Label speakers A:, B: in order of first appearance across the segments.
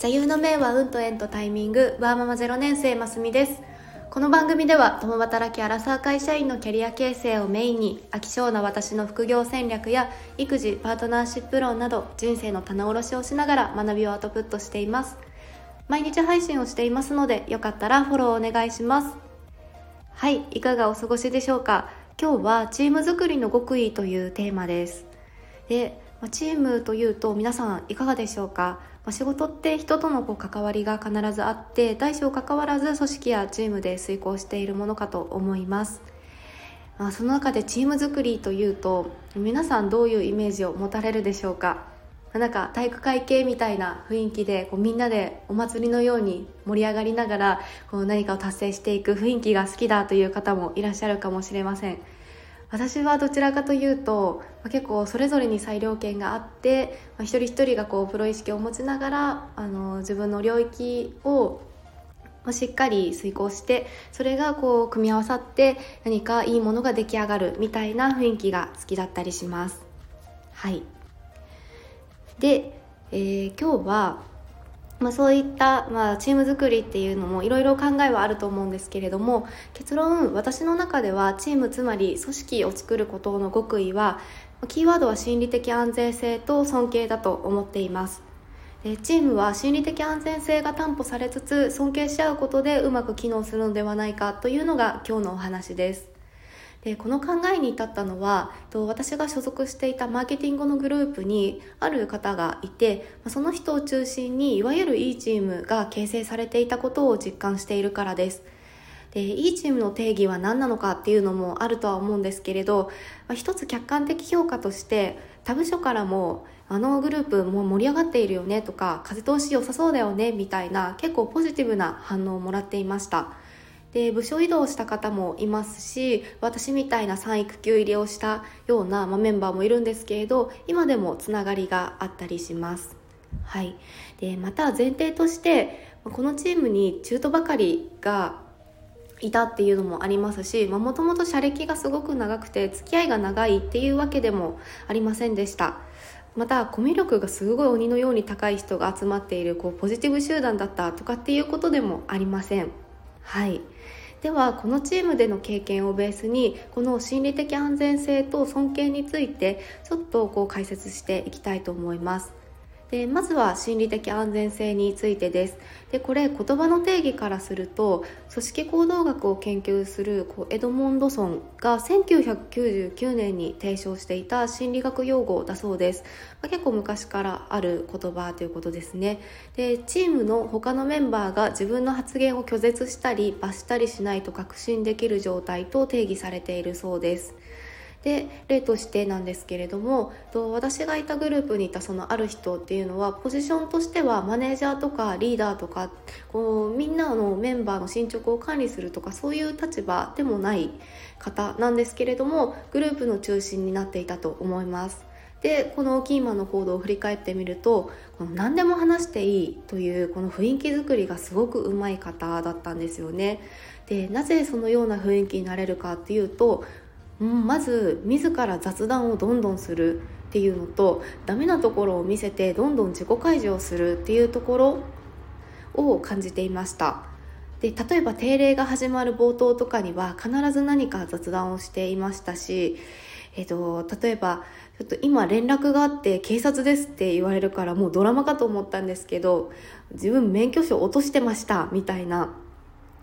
A: 座右の銘は運と縁とタイミングワーママ0年生ますみです。この番組では共働きアラサー会社員のキャリア形成をメインに飽き性な私の副業戦略や育児パートナーシップ論など人生の棚卸しをしながら学びをアウトプットしています。毎日配信をしていますのでよかったらフォローお願いします。はいいかがお過ごしでしょうか？今日はチーム作りの極意というテーマです。でチームというと皆さんいかがでしょうか？ま、仕事って人とのこう関わりが必ずあって大小関わらず組織やチームで遂行しているものかと思います、まあ、その中でチーム作りというと皆さんどういうイメージを持たれるでしょうか？なんか体育会系みたいな雰囲気でこうみんなでお祭りのように盛り上がりながらこう何かを達成していく雰囲気が好きだという方もいらっしゃるかもしれません。私はどちらかというと、結構それぞれに裁量権があって、まあ、一人一人がこうプロ意識を持ちながらあの自分の領域をしっかり遂行してそれがこう組み合わさって何かいいものが出来上がるみたいな雰囲気が好きだったりします。はいで、えー、今日はまあ、そういった、まあ、チーム作りっていうのもいろいろ考えはあると思うんですけれども結論私の中ではチームつまり組織を作ることの極意はキーワードは心理的安全性と尊敬だと思っています。でチームは心理的安全性が担保されつつ尊敬し合うことでうまく機能するのではないかというのが今日のお話です。でこの考えに至ったのは私が所属していたマーケティングのグループにある方がいてその人を中心にいわゆるいいチームが形成されていたことを実感しているからです。でいいチームの定義は何なのかっていうのもあるとは思うんですけれど、まあ、一つ客観的評価として他部署からもあのグループもう盛り上がっているよねとか風通し良さそうだよねみたいな結構ポジティブな反応をもらっていました。で部署移動した方もいますし私みたいな産育休入れをしたような、まあ、メンバーもいるんですけれど今でもつながりがあったりします。はい、でまた前提としてこのチームに中途ばかりがいたっていうのもありますしもともと社歴がすごく長くて付き合いが長いっていうわけでもありませんでした。またコミュ力がすごい鬼のように高い人が集まっているこうポジティブ集団だったとかっていうことでもありません。はい。ではこのチームでの経験をベースにこの心理的安全性と尊敬についてちょっとこう解説していきたいと思います。でまずは心理的安全性についてです。でこれ言葉の定義からすると組織行動学を研究するこうエドモンドソンが1999年に提唱していた心理学用語だそうです、まあ、結構昔からある言葉ということですね。でチームの他のメンバーが自分の発言を拒絶したり罰したりしないと確信できる状態と定義されているそうです。で例としてなんですけれども私がいたグループにいたそのある人っていうのはポジションとしてはマネージャーとかリーダーとかこうみんなのメンバーの進捗を管理するとかそういう立場でもない方なんですけれどもグループの中心になっていたと思います。でこのキーマンの行動を振り返ってみるとこの何でも話していいというこの雰囲気作りがすごくうまい方だったんですよね。でなぜそのような雰囲気になれるかっていうとうん、まず自ら雑談をどんどんするっていうのとダメなところを見せてどんどん自己開示をするっていうところを感じていました。で例えば定例が始まる冒頭とかには必ず何か雑談をしていましたし、えっと、例えばちょっと今連絡があって警察ですって言われるからもうドラマかと思ったんですけど自分免許証落としてましたみたいな。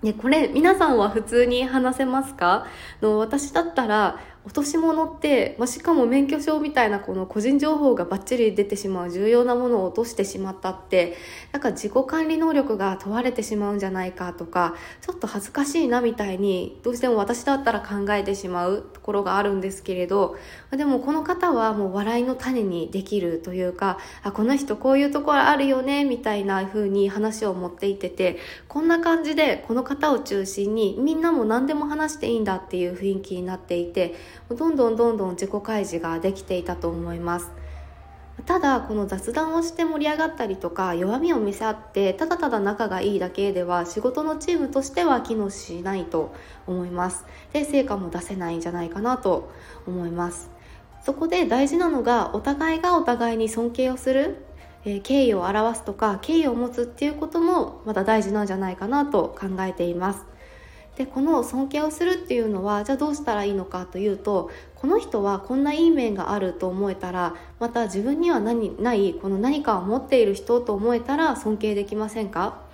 A: ね、これ皆さんは普通に話せますか？の私だったら落とし物って、まあ、しかも免許証みたいなこの個人情報がバッチリ出てしまう重要なものを落としてしまったってなんか自己管理能力が問われてしまうんじゃないかとかちょっと恥ずかしいなみたいにどうしても私だったら考えてしまうところがあるんですけれどでもこの方はもう笑いの種にできるというかあこの人こういうところあるよねみたいな風に話を持っていっててこんな感じでこの方を中心にみんなも何でも話していいんだっていう雰囲気になっていてどんどんどんどん自己開示ができていたと思います。ただこの雑談をして盛り上がったりとか弱みを見せ合ってただただ仲がいいだけでは仕事のチームとしては機能しないと思います。で成果も出せないんじゃないかなと思います。そこで大事なのがお互いがお互いに尊敬をするえ、敬意を表すとか敬意を持つっていうこともまた大事なんじゃないかなと考えています。でこの尊敬をするっていうのはじゃあどうしたらいいのかというとこの人はこんないい面があると思えたらまた自分には何ないこの何かを持っている人と思えたら尊敬できませんか？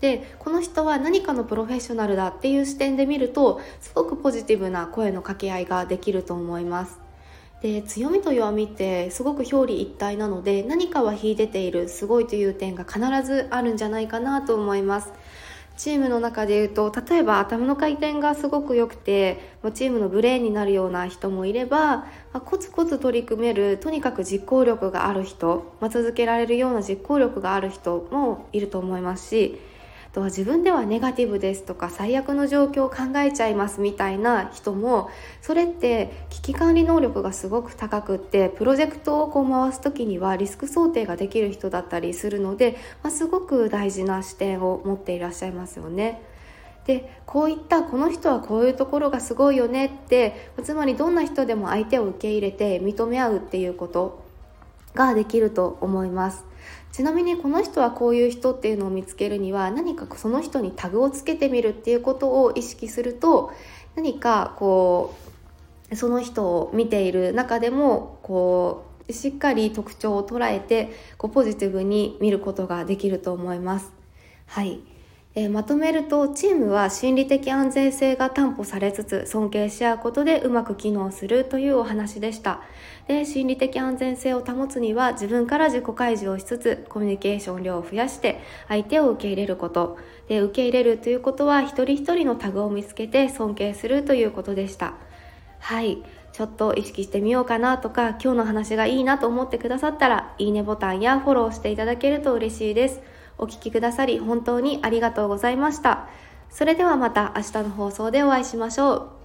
A: でこの人は何かのプロフェッショナルだっていう視点で見るとすごくポジティブな声の掛け合いができると思います。で強みと弱みってすごく表裏一体なので何かは秀でているすごいという点が必ずあるんじゃないかなと思います。チームの中で言うと例えば頭の回転がすごく良くてもうチームのブレーンになるような人もいればまコツコツ取り組めるとにかく実行力がある人、まあ、続けられるような実行力がある人もいると思いますしとは自分ではネガティブですとか最悪の状況を考えちゃいますみたいな人もそれって危機管理能力がすごく高くってプロジェクトをこう回す時にはリスク想定ができる人だったりするので、まあ、すごく大事な視点を持っていらっしゃいますよね。でこういったこの人はこういうところがすごいよねってつまりどんな人でも相手を受け入れて認め合うっていうことができると思いますちなみにこの人はこういう人っていうのを見つけるには何かその人にタグをつけてみるっていうことを意識すると何かこうその人を見ている中でもこうしっかり特徴を捉えてこうポジティブに見ることができると思います。はいえー、まとめるとチームは心理的安全性が担保されつつ尊敬し合うことでうまく機能するというお話でした。で心理的安全性を保つには自分から自己開示をしつつコミュニケーション量を増やして相手を受け入れること。で受け入れるということは一人一人のタグを見つけて尊敬するということでした。はい。ちょっと意識してみようかなとか今日の話がいいなと思ってくださったらいいねボタンやフォローしていただけると嬉しいです。お聴きくださり本当にありがとうございました。それではまた明日の放送でお会いしましょう。